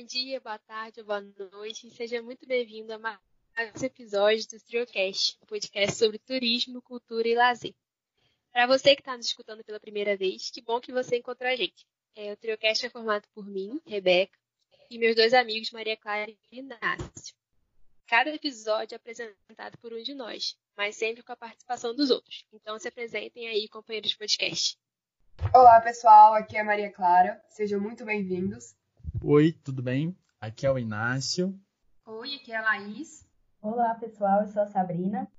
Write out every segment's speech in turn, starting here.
Bom dia, boa tarde, boa noite. Seja muito bem-vindo a mais um episódio do TrioCast, um podcast sobre turismo, cultura e lazer. Para você que está nos escutando pela primeira vez, que bom que você encontrou a gente. É, o TrioCast é formado por mim, Rebeca, e meus dois amigos, Maria Clara e Inácio. Cada episódio é apresentado por um de nós, mas sempre com a participação dos outros. Então se apresentem aí, companheiros de podcast. Olá, pessoal. Aqui é a Maria Clara. Sejam muito bem-vindos. Oi, tudo bem? Aqui é o Inácio. Oi, aqui é a Laís. Olá, pessoal. Eu sou a Sabrina.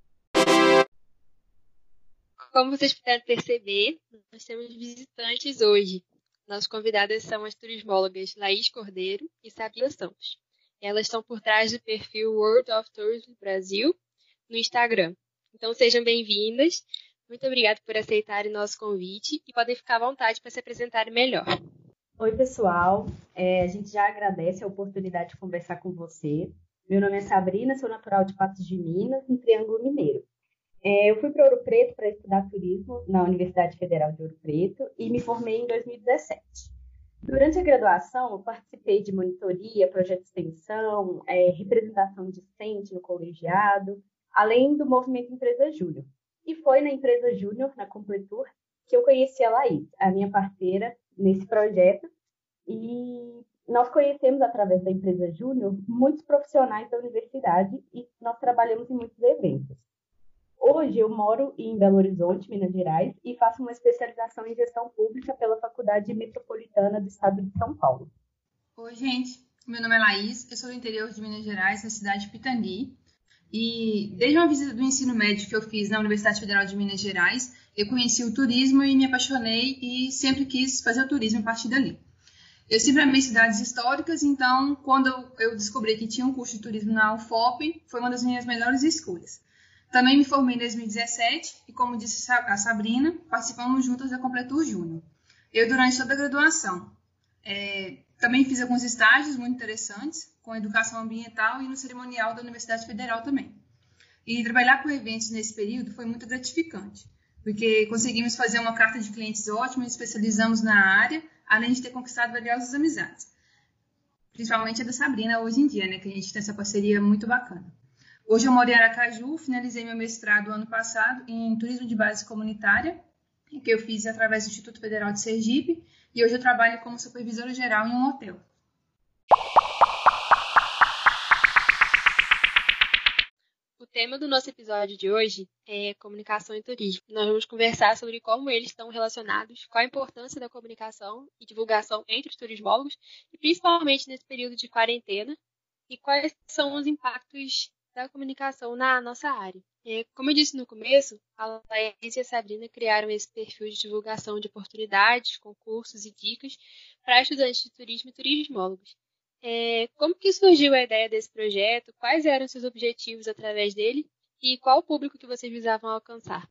Como vocês puderam perceber, nós temos visitantes hoje. Nossas convidadas são as turismólogas Laís Cordeiro e Sabrina Santos. Elas estão por trás do perfil World of Tourism Brasil no Instagram. Então sejam bem-vindas muito obrigada por aceitarem nosso convite e podem ficar à vontade para se apresentarem melhor. Oi, pessoal. É, a gente já agradece a oportunidade de conversar com você. Meu nome é Sabrina, sou natural de Patos de Minas, em Triângulo Mineiro. É, eu fui para Ouro Preto para estudar turismo na Universidade Federal de Ouro Preto e me formei em 2017. Durante a graduação, eu participei de monitoria, projeto de extensão, é, representação discente no colegiado, além do movimento Empresa Júnior, e foi na empresa Júnior, na Completur, que eu conheci a Laís, a minha parceira nesse projeto. E nós conhecemos, através da empresa Júnior, muitos profissionais da universidade e nós trabalhamos em muitos eventos. Hoje eu moro em Belo Horizonte, Minas Gerais, e faço uma especialização em gestão pública pela Faculdade Metropolitana do Estado de São Paulo. Oi, gente. Meu nome é Laís, eu sou do interior de Minas Gerais, na cidade de Pitangui. E desde uma visita do ensino médio que eu fiz na Universidade Federal de Minas Gerais, eu conheci o turismo e me apaixonei e sempre quis fazer o turismo a partir dali. Eu sempre amei cidades históricas, então quando eu descobri que tinha um curso de turismo na UFOP, foi uma das minhas melhores escolhas. Também me formei em 2017 e, como disse a Sabrina, participamos juntas da Completur Júnior. Eu, durante toda a graduação, é, também fiz alguns estágios muito interessantes com educação ambiental e no cerimonial da Universidade Federal também. E trabalhar com eventos nesse período foi muito gratificante, porque conseguimos fazer uma carta de clientes ótima, especializamos na área, além de ter conquistado valiosas amizades. Principalmente a da Sabrina hoje em dia, né, que a gente tem essa parceria muito bacana. Hoje eu moro em Aracaju, finalizei meu mestrado ano passado em turismo de base comunitária, que eu fiz através do Instituto Federal de Sergipe, e hoje eu trabalho como supervisora geral em um hotel. Tema do nosso episódio de hoje é comunicação e turismo. Nós vamos conversar sobre como eles estão relacionados, qual a importância da comunicação e divulgação entre os turismólogos, e principalmente nesse período de quarentena, e quais são os impactos da comunicação na nossa área. É, como eu disse no começo, a Laís e a Sabrina criaram esse perfil de divulgação de oportunidades, concursos e dicas para estudantes de turismo e turismólogos. É, como que surgiu a ideia desse projeto? Quais eram seus objetivos através dele? E qual o público que vocês visavam alcançar?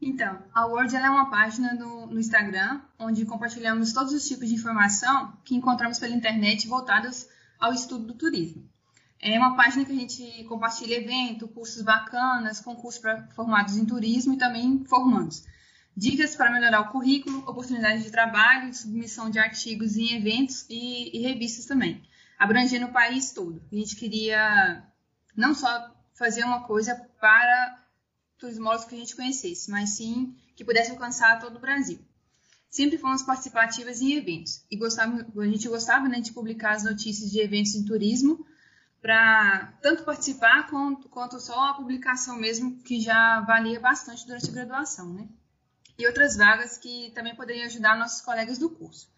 Então, a Word é uma página no, Instagram onde compartilhamos todos os tipos de informação que encontramos pela internet voltadas ao estudo do turismo. É uma página que a gente compartilha evento, cursos bacanas, concursos para formados em turismo e também formandos. Dicas para melhorar o currículo, oportunidades de trabalho, submissão de artigos em eventos e, e revistas também, abrangendo o país todo. A gente queria não só fazer uma coisa para turismólogos que a gente conhecesse, mas sim que pudesse alcançar todo o Brasil. Sempre fomos participativas em eventos e gostava, a gente gostava né, de publicar as notícias de eventos em turismo para tanto participar quanto, quanto só a publicação mesmo, que já valia bastante durante a graduação, né? E outras vagas que também poderiam ajudar nossos colegas do curso.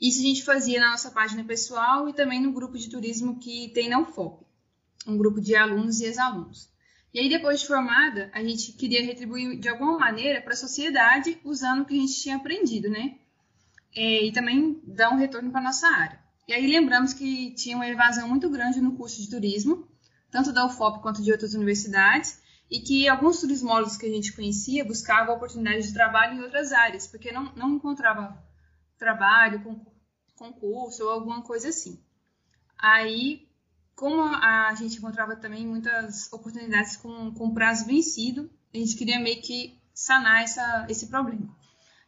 Isso a gente fazia na nossa página pessoal e também no grupo de turismo que tem na UFOP, um grupo de alunos e ex-alunos. E aí, depois de formada, a gente queria retribuir de alguma maneira para a sociedade usando o que a gente tinha aprendido, né? É, e também dar um retorno para nossa área. E aí lembramos que tinha uma evasão muito grande no curso de turismo, tanto da UFOP quanto de outras universidades, e que alguns turismólogos que a gente conhecia buscavam oportunidades de trabalho em outras áreas, porque não, não encontrava trabalho, concurso ou alguma coisa assim. Aí, como a gente encontrava também muitas oportunidades com, com prazo vencido, a gente queria meio que sanar essa, esse problema.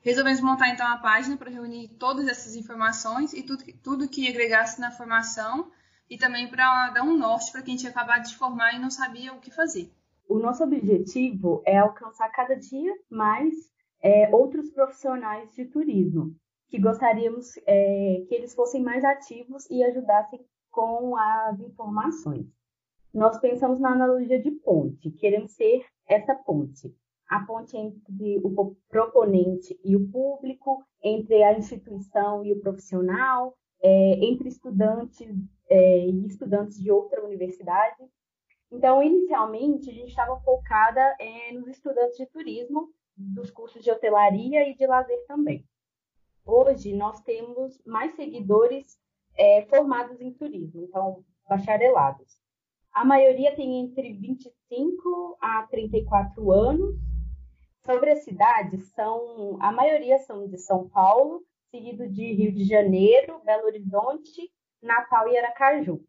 Resolvemos montar então a página para reunir todas essas informações e tudo, tudo que agregasse na formação e também para dar um norte para quem tinha acabado de formar e não sabia o que fazer. O nosso objetivo é alcançar cada dia mais é, outros profissionais de turismo, que gostaríamos é, que eles fossem mais ativos e ajudassem com as informações. Nós pensamos na analogia de ponte, queremos ser essa ponte. A ponte entre o proponente e o público, entre a instituição e o profissional, é, entre estudantes é, e estudantes de outra universidade. Então, inicialmente, a gente estava focada é, nos estudantes de turismo, dos cursos de hotelaria e de lazer também. Hoje, nós temos mais seguidores é, formados em turismo, então, bacharelados. A maioria tem entre 25 a 34 anos. Sobre as cidades, são, a maioria são de São Paulo, seguido de Rio de Janeiro, Belo Horizonte, Natal e Aracaju.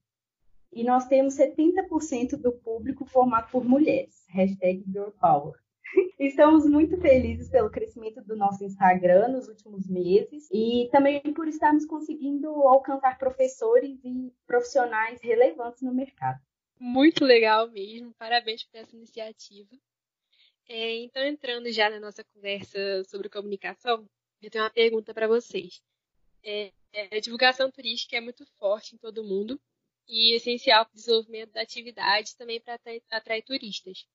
E nós temos 70% do público formado por mulheres. Hashtag Girl Power. Estamos muito felizes pelo crescimento do nosso Instagram nos últimos meses e também por estarmos conseguindo alcançar professores e profissionais relevantes no mercado. Muito legal mesmo, parabéns por essa iniciativa. É, então, entrando já na nossa conversa sobre comunicação, eu tenho uma pergunta para vocês. É, é, a divulgação turística é muito forte em todo mundo e essencial para o desenvolvimento da atividade também para atrair turistas.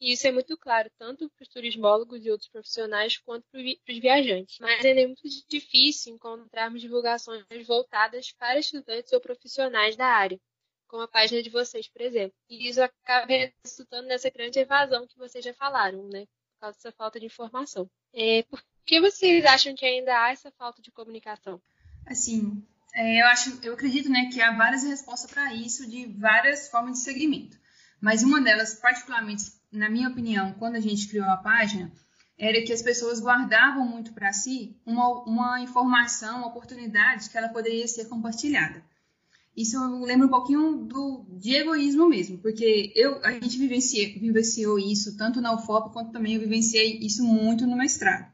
E isso é muito claro, tanto para os turismólogos e outros profissionais, quanto para os viajantes. Mas é muito difícil encontrarmos divulgações voltadas para estudantes ou profissionais da área, como a página de vocês, por exemplo. E isso acaba resultando nessa grande evasão que vocês já falaram, né? Por causa dessa falta de informação. É, por que vocês acham que ainda há essa falta de comunicação? Assim, é, eu acho, eu acredito, né, que há várias respostas para isso de várias formas de segmento. Mas uma delas, particularmente, na minha opinião, quando a gente criou a página, era que as pessoas guardavam muito para si uma, uma informação, uma oportunidade que ela poderia ser compartilhada. Isso lembra um pouquinho do, de egoísmo mesmo, porque eu, a gente vivenciou, vivenciou isso tanto na UFOP quanto também eu vivenciei isso muito no mestrado.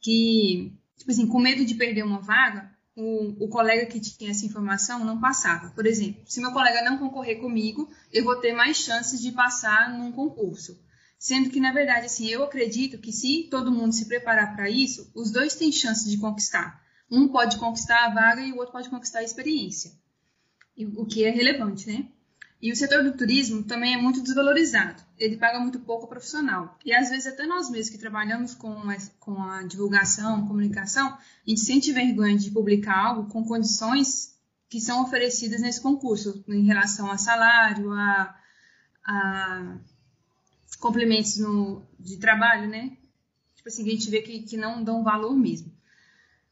Que, tipo assim, com medo de perder uma vaga, o, o, colega que tinha essa informação não passava. Por exemplo, se meu colega não concorrer comigo, eu vou ter mais chances de passar num concurso. Sendo que, na verdade, assim, eu acredito que se todo mundo se preparar para isso, os dois têm chances de conquistar. Um pode conquistar a vaga e o outro pode conquistar a experiência. O que é relevante, né? E o setor do turismo também é muito desvalorizado. Ele paga muito pouco profissional. E às vezes até nós mesmos que trabalhamos com a, com a divulgação, comunicação, a gente sente vergonha de publicar algo com condições que são oferecidas nesse concurso, em relação a salário, a, a complementos no, de trabalho, né? Tipo assim, a gente vê que, que não dão valor mesmo.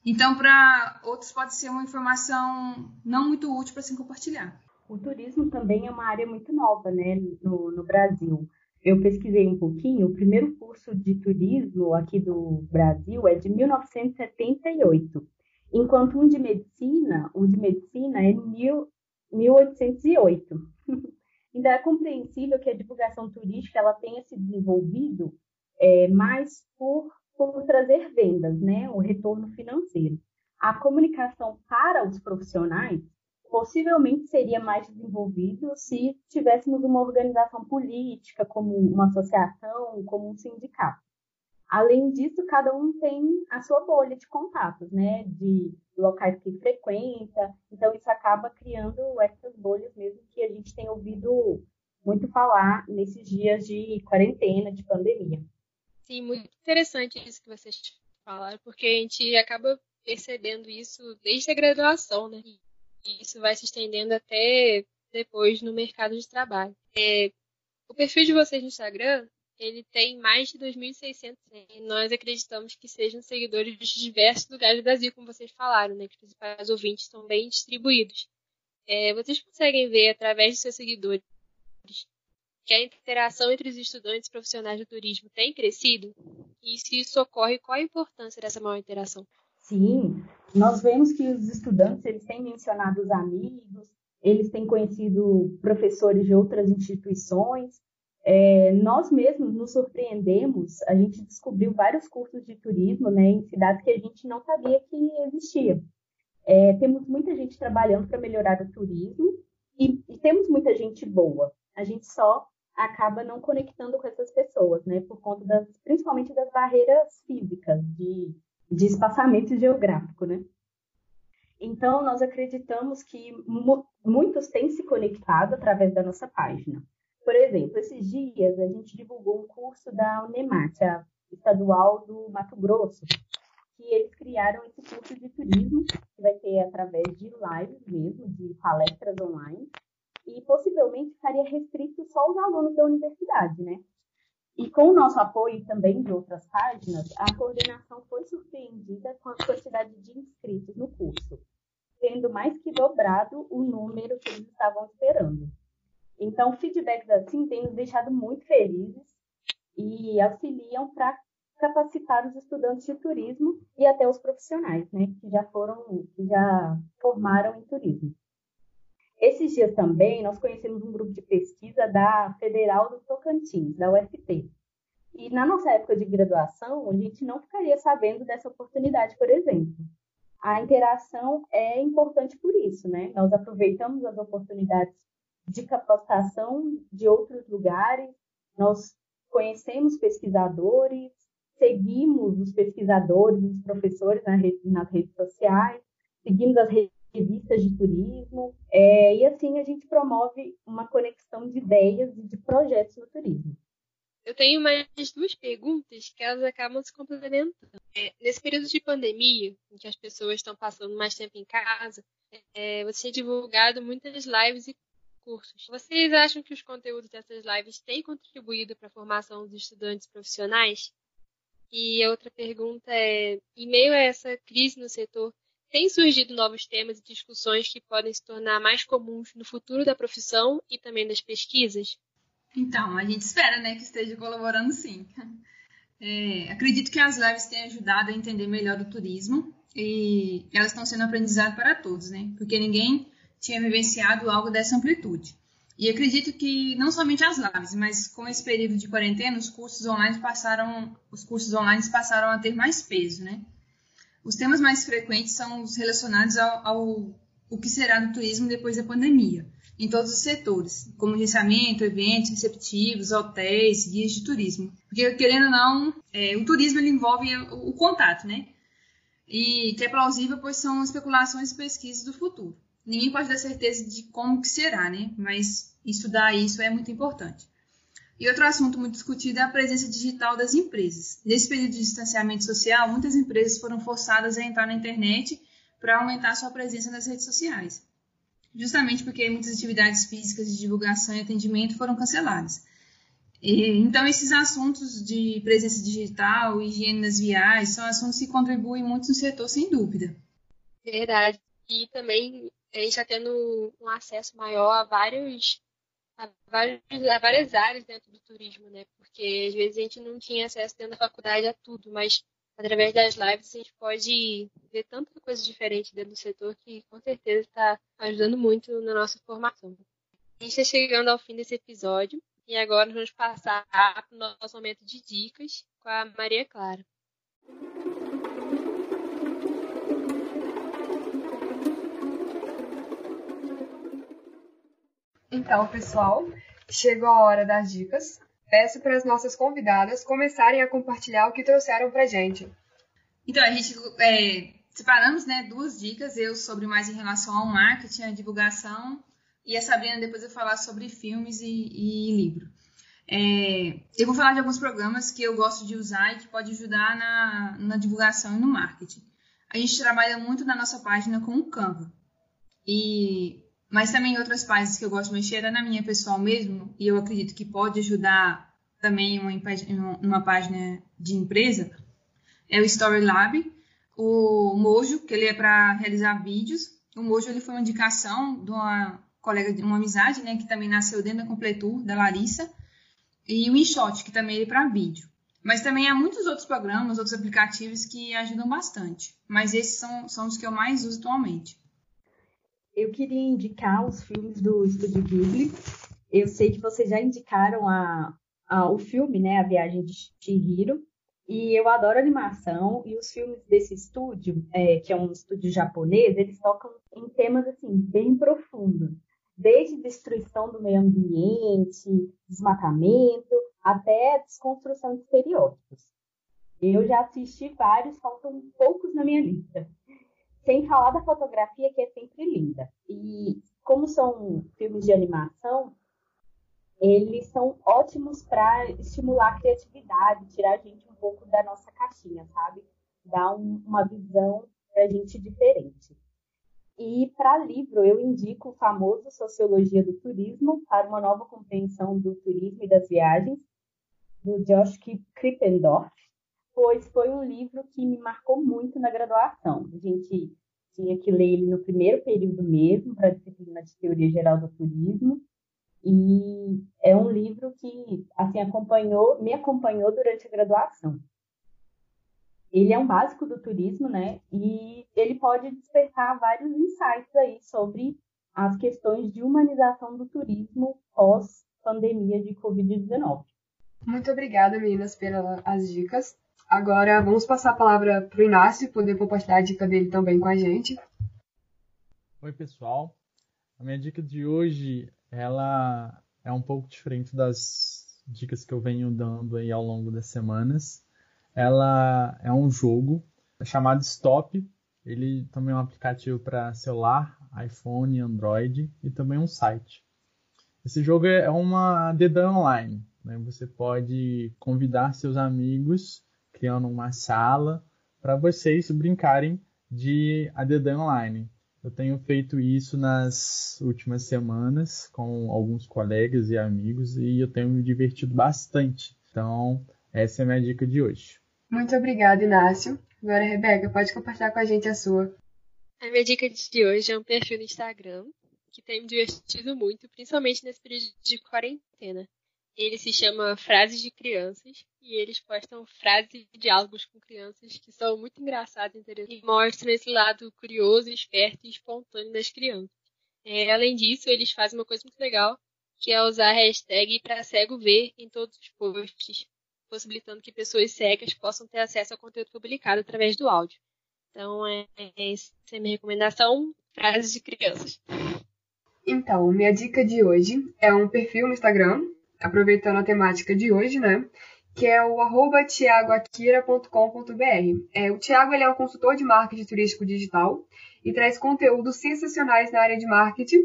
Então, para outros pode ser uma informação não muito útil para se compartilhar. O turismo também é uma área muito nova, né, no, no Brasil. Eu pesquisei um pouquinho, o primeiro curso de turismo aqui do Brasil é de 1978, enquanto um de medicina, o de medicina é de 1808. Ainda é compreensível que a divulgação turística ela tenha se desenvolvido é, mais por, por trazer vendas, né, o retorno financeiro. A comunicação para os profissionais possivelmente seria mais desenvolvido se tivéssemos uma organização política, como uma associação, como um sindicato. Além disso, cada um tem a sua bolha de contatos, né, de locais que frequenta, então isso acaba criando essas bolhas mesmo que a gente tem ouvido muito falar nesses dias de quarentena, de pandemia. Sim, muito interessante isso que vocês falaram, porque a gente acaba percebendo isso desde a graduação, né? Isso vai se estendendo até depois no mercado de trabalho. É, o perfil de vocês no Instagram, ele tem mais de 2.600 e nós acreditamos que sejam seguidores de diversos lugares do Brasil, como vocês falaram, né, que os principais ouvintes estão bem distribuídos. É, vocês conseguem ver através de seus seguidores que a interação entre os estudantes e profissionais do turismo tem crescido? E se isso ocorre, qual a importância dessa maior interação? Sim, nós vemos que os estudantes eles têm mencionado os amigos, eles têm conhecido professores de outras instituições, É, nós mesmos nos surpreendemos, a gente descobriu vários cursos de turismo né, em cidades que a gente não sabia que existia. É, temos muita gente trabalhando para melhorar o turismo e, e, temos muita gente boa. A gente só acaba não conectando com essas pessoas, né, por conta das, principalmente das barreiras físicas de, de espaçamento geográfico, né. Então, nós acreditamos que mu muitos têm se conectado através da nossa página. Por exemplo, esses dias a gente divulgou um curso da Unemat, a estadual do Mato Grosso, que eles criaram esse curso de turismo, que vai ser através de lives mesmo, de palestras online, e possivelmente ficaria restrito só aos alunos da universidade, né? E com o nosso apoio também de outras páginas, a coordenação foi surpreendida com a quantidade de inscritos no curso, tendo mais que dobrado o número que eles estavam esperando. Então, feedbacks assim têm nos deixado muito felizes e auxiliam para capacitar os estudantes de turismo e até os profissionais, né, que já foram, que já formaram em turismo. Esses dias também nós conhecemos um grupo de pesquisa da Federal do Tocantins, da UFT. E na nossa época de graduação, a gente não ficaria sabendo dessa oportunidade, por exemplo. A interação é importante por isso, né? Nós aproveitamos as oportunidades de capacitação de outros lugares, nós conhecemos pesquisadores, seguimos os pesquisadores, os professores nas redes sociais, seguimos as revistas de turismo, é, e assim a gente promove uma conexão de ideias e de projetos no turismo. Eu tenho mais duas perguntas que elas acabam se complementando. É, nesse período de pandemia, em que as pessoas estão passando mais tempo em casa, é, você tem divulgado muitas lives e cursos. Vocês acham que os conteúdos dessas lives têm contribuído para a formação dos estudantes profissionais? E a outra pergunta é: em meio a essa crise no setor, têm surgido novos temas e discussões que podem se tornar mais comuns no futuro da profissão e também das pesquisas? Então, a gente espera né, que esteja colaborando sim. É, acredito que as lives têm ajudado a entender melhor o turismo e elas estão sendo aprendizado para todos, né? Porque ninguém tinha vivenciado algo dessa amplitude. E acredito que não somente as lives, mas com esse período de quarentena, os cursos online passaram, os cursos online passaram a ter mais peso, né? Os temas mais frequentes são os relacionados ao, ao o que será do turismo depois da pandemia, em todos os setores, como gerenciamento, eventos, receptivos, hotéis, guias de turismo. Porque, querendo ou não, é, o turismo envolve o, o contato, né? E que é plausível, pois são especulações e pesquisas do futuro ninguém pode dar certeza de como que será, né? Mas estudar isso é muito importante. E outro assunto muito discutido é a presença digital das empresas. Nesse período de distanciamento social, muitas empresas foram forçadas a entrar na internet para aumentar sua presença nas redes sociais. Justamente porque muitas atividades físicas de divulgação e atendimento foram canceladas. E, então, esses assuntos de presença digital, higiene nas viagens, são assuntos que contribuem muito no setor, sem dúvida. Verdade. E também a gente está tendo um acesso maior a vários a, vários, a várias áreas dentro do turismo, né? Porque às vezes a gente não tinha acesso dentro da faculdade a tudo, mas através das lives a gente pode ver tanta coisa diferente dentro do setor que com certeza está ajudando muito na nossa formação. A gente está chegando ao fim desse episódio e agora vamos passar para o nosso momento de dicas com a Maria Clara. Então, pessoal, chegou a hora das dicas. Peço para as nossas convidadas começarem a compartilhar o que trouxeram para gente. Então, a gente é, separamos né, duas dicas, eu sobre mais em relação ao marketing, a divulgação, e a Sabrina depois vai falar sobre filmes e, e livro. É, eu vou falar de alguns programas que eu gosto de usar e que pode ajudar na, na divulgação e no marketing. A gente trabalha muito na nossa página com o Canva. E mas também outras páginas que eu gosto de mexer é na minha pessoal mesmo, e eu acredito que pode ajudar também uma, uma página de empresa, é o Story Lab, o Mojo, que ele é para realizar vídeos. O Mojo ele foi uma indicação de uma colega, de uma amizade, né, que também nasceu dentro da Completur, da Larissa, e o InShot, que também é para vídeo. Mas também há muitos outros programas, outros aplicativos que ajudam bastante. Mas esses são, são os que eu mais uso atualmente eu queria indicar os filmes do Estúdio Ghibli. Eu sei que vocês já indicaram a, a, o filme, né, A Viagem de Chihiro, e eu adoro animação e os filmes desse estúdio, é, que é um estúdio japonês, eles tocam em temas assim bem profundos, desde destruição do meio ambiente, desmatamento, até desconstrução de estereótipos. Eu já assisti vários, faltam poucos na minha lista. Sem falar da fotografia, que é sempre linda. E como são filmes de animação, eles são ótimos para estimular a criatividade, tirar a gente um pouco da nossa caixinha, sabe? Dar um, uma visão para a gente diferente. E para livro, eu indico o famoso Sociologia do Turismo para uma nova compreensão do turismo e das viagens, do Josh Krippendorf, pois foi um livro que me marcou muito na graduação. A gente tinha que ler ele no primeiro período mesmo, para a disciplina de Teoria Geral do Turismo, e é um livro que assim acompanhou, me acompanhou durante a graduação. Ele é um básico do turismo, né? E ele pode despertar vários insights aí sobre as questões de humanização do turismo pós pandemia de COVID-19. Muito obrigada, meninas, pelas dicas. Agora vamos passar a palavra para o Inácio poder compartilhar a dica dele também com a gente. Oi, pessoal. A minha dica de hoje ela é um pouco diferente das dicas que eu venho dando aí ao longo das semanas. Ela é um jogo chamado Stop. Ele também é um aplicativo para celular, iPhone, Android e também um site. Esse jogo é uma dedan online. Né? Você pode convidar seus amigos, criando uma sala, para vocês brincarem de dedan online. Eu tenho feito isso nas últimas semanas com alguns colegas e amigos e eu tenho me divertido bastante. Então, essa é a minha dica de hoje. Muito obrigada, Inácio. Agora, Rebeca, pode compartilhar com a gente a sua. A minha dica de hoje é um perfil no Instagram que tem me divertido muito, principalmente nesse período de quarentena. Ele se chama Frases de Crianças e eles postam frases e diálogos com crianças que são muito engraçados e interessantes e mostram esse lado curioso, esperto e espontâneo das crianças. É, além disso, eles fazem uma coisa muito legal, que é usar a hashtag para cego ver em todos os posts, possibilitando que pessoas cegas possam ter acesso ao conteúdo publicado através do áudio. Então, é, é essa é a minha recomendação, frases de crianças. Então, minha dica de hoje é um perfil no Instagram aproveitando a temática de hoje, né? Que é o arroba tiagoakira.com.br. É, o Tiago ele é um consultor de marketing turístico digital e traz conteúdos sensacionais na área de marketing.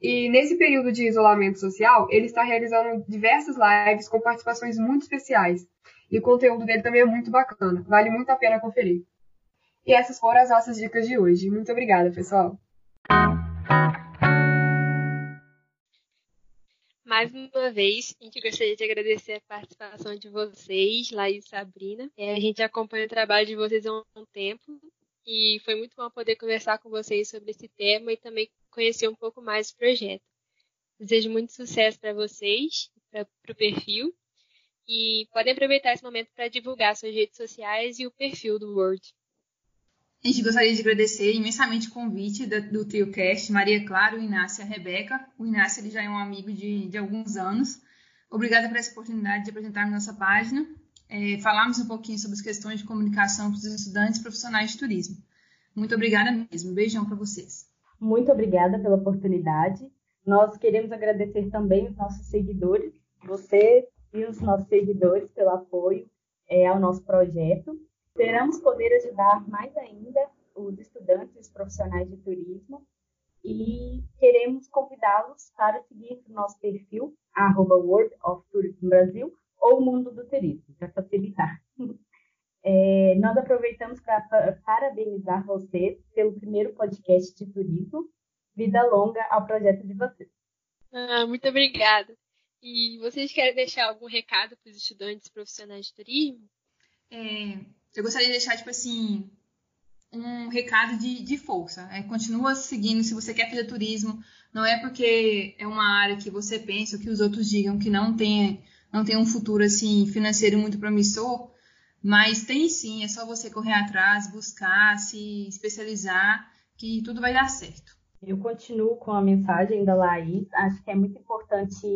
E nesse período de isolamento social, ele está realizando diversas lives com participações muito especiais. E o conteúdo dele também é muito bacana, vale muito a pena conferir. E essas foram as nossas dicas de hoje. Muito obrigada, pessoal! Mais uma vez, a gente gostaria de agradecer a participação de vocês, Laís e Sabrina. É, a gente acompanha o trabalho de vocês há um tempo e foi muito bom poder conversar com vocês sobre esse tema e também conhecer um pouco mais do projeto. Desejo muito sucesso para vocês, para o perfil, e podem aproveitar esse momento para divulgar suas redes sociais e o perfil do Word. A gente gostaria de agradecer imensamente o convite do, TrioCast, Maria Clara, o Inácio e a Rebeca. O Inácio ele já é um amigo de, de alguns anos. Obrigada por essa oportunidade de apresentar nossa página, é, falarmos um pouquinho sobre as questões de comunicação para os estudantes profissionais de turismo. Muito obrigada mesmo. Beijão para vocês. Muito obrigada pela oportunidade. Nós queremos agradecer também os nossos seguidores, você e os nossos seguidores pelo apoio é, ao nosso projeto. Esperamos poder ajudar mais ainda os estudantes e os profissionais de turismo e queremos convidá-los para seguir o nosso perfil, arroba World of Tourism Brasil, ou Mundo do Turismo, para facilitar. É, nós aproveitamos para parabenizar vocês pelo primeiro podcast de turismo. Vida longa ao projeto de vocês. Ah, muito obrigada. E vocês querem deixar algum recado para os estudantes profissionais de turismo? É, eu gostaria de deixar, tipo assim, um recado de, de força. É, continua seguindo se você quer fazer turismo. Não é porque é uma área que você pensa, que os outros digam que não tem, não tem um futuro assim financeiro muito promissor, mas tem sim, é só você correr atrás, buscar, se especializar, que tudo vai dar certo. Eu continuo com a mensagem da Laís. Acho que é muito importante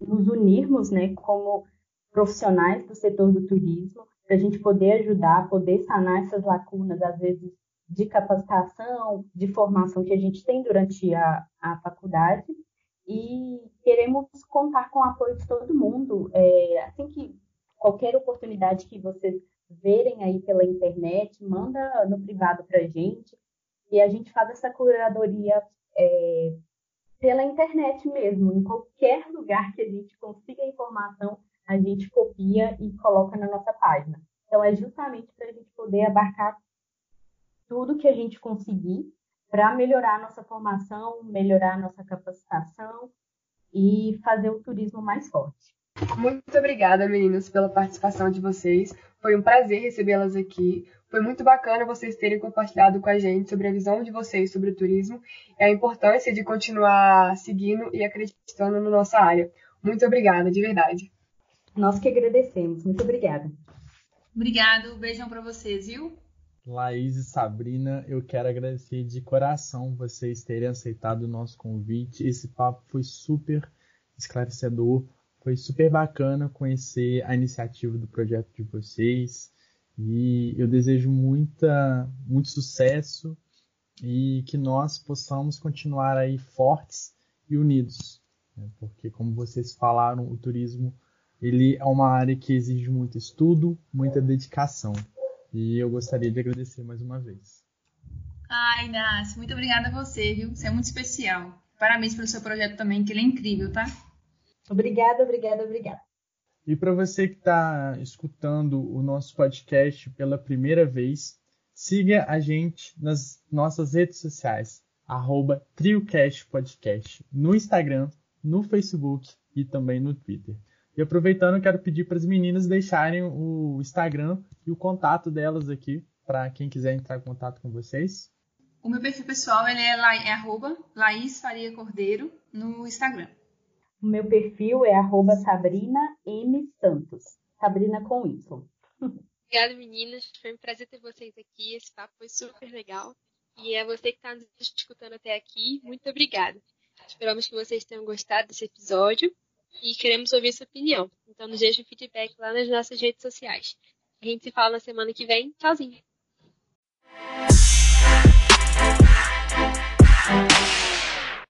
nos unirmos, né, como profissionais do setor do turismo, para a gente poder ajudar, poder sanar essas lacunas, às vezes, de capacitação, de formação que a gente tem durante a, a faculdade. E queremos contar com o apoio de todo mundo. É, assim que qualquer oportunidade que vocês verem aí pela internet, manda no privado para a gente. E a gente faz essa curadoria é, pela internet mesmo. Em qualquer lugar que a gente consiga informação, a gente copia e coloca na nossa página. Então, é justamente para a gente poder abarcar tudo que a gente conseguir para melhorar a nossa formação, melhorar a nossa capacitação e fazer o turismo mais forte. Muito obrigada, meninas, pela participação de vocês. Foi um prazer recebê-las aqui. Foi muito bacana vocês terem compartilhado com a gente sobre a visão de vocês sobre o turismo e a importância de continuar seguindo e acreditando na nossa área. Muito obrigada, de verdade. Nós que agradecemos. Muito obrigada. Obrigado. Beijão para vocês, viu? Laís e Sabrina, eu quero agradecer de coração vocês terem aceitado o nosso convite. Esse papo foi super esclarecedor, foi super bacana conhecer a iniciativa do projeto de vocês e eu desejo muita, muito sucesso e que nós possamos continuar aí fortes e unidos, né? porque como vocês falaram, o turismo ele é uma área que exige muito estudo, muita dedicação. E eu gostaria de agradecer mais uma vez. Ai, Inácio, muito obrigada a você, viu? Você é muito especial. Parabéns pelo seu projeto também, que ele é incrível, tá? Obrigada, obrigada, obrigada. E para você que está escutando o nosso podcast pela primeira vez, siga a gente nas nossas redes sociais, arroba TrioCastPodcast, no Instagram, no Facebook e também no Twitter. E aproveitando, quero pedir para as meninas deixarem o Instagram e o contato delas aqui, para quem quiser entrar em contato com vocês. O meu perfil pessoal ele é, la, é arroba Laís Faria Cordeiro no Instagram. O meu perfil é arroba Sabrina M. Santos. Sabrina com Y. Obrigada, meninas. Foi um prazer ter vocês aqui. Esse papo foi super legal. E é você que está nos escutando até aqui. Muito obrigada. Esperamos que vocês tenham gostado desse episódio e queremos ouvir sua opinião. Então nos deixe um feedback lá nas nossas redes sociais. A gente se fala na semana que vem. Tchauzinho!